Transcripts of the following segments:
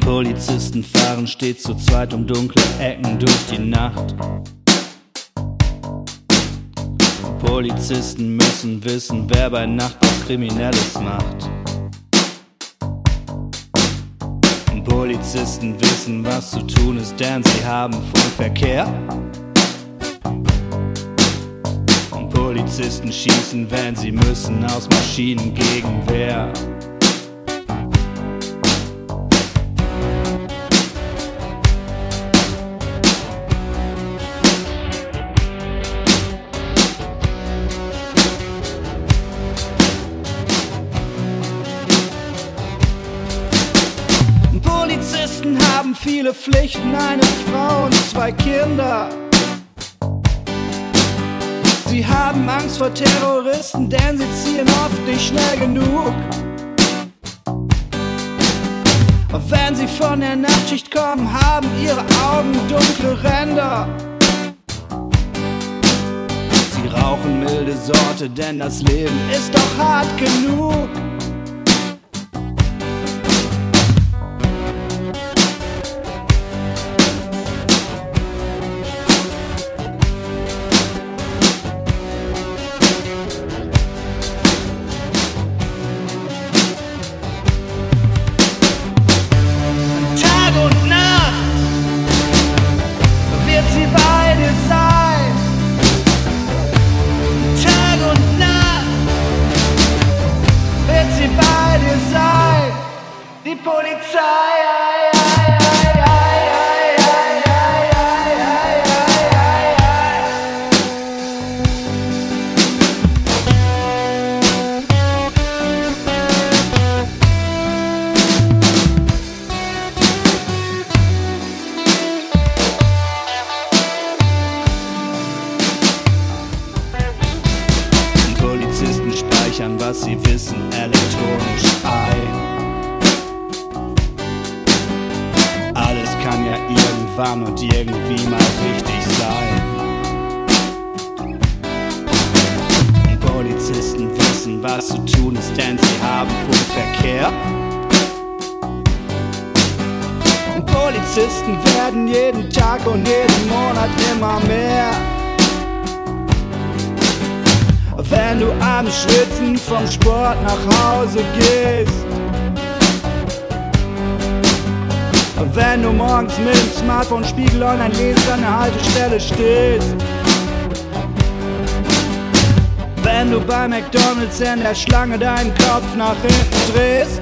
Polizisten fahren stets zu zweit um dunkle Ecken durch die Nacht. Polizisten müssen wissen, wer bei Nacht was Kriminelles macht. Polizisten wissen, was zu tun ist, denn sie haben Funkverkehr. Und Polizisten schießen, wenn sie müssen, aus Maschinengegenwehr. Polizisten haben viele Pflichten, eine Frau und zwei Kinder. Sie haben Angst vor Terroristen, denn sie ziehen oft nicht schnell genug. Und wenn sie von der Nachtschicht kommen, haben ihre Augen dunkle Ränder. Sie rauchen milde Sorte, denn das Leben ist doch hart genug. Was sie wissen, elektronisch ein. Alles kann ja irgendwann und irgendwie mal richtig sein. Und Polizisten wissen, was zu tun ist, denn sie haben Funkverkehr. Polizisten werden jeden Tag und jeden Monat immer mehr. Wenn du am Schwitzen vom Sport nach Hause gehst. Wenn du morgens mit dem Smartphone Spiegel online liest, an der Haltestelle stehst. Wenn du bei McDonalds in der Schlange deinen Kopf nach hinten drehst.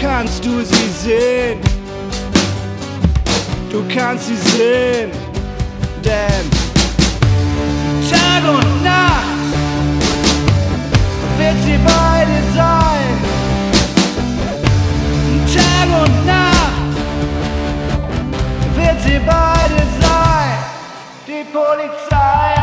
Kannst du sie sehen? Du kannst sie sehen, denn Tag und Nacht wird sie bei dir sein. Tag und Nacht wird sie bei dir sein. Die Polizei.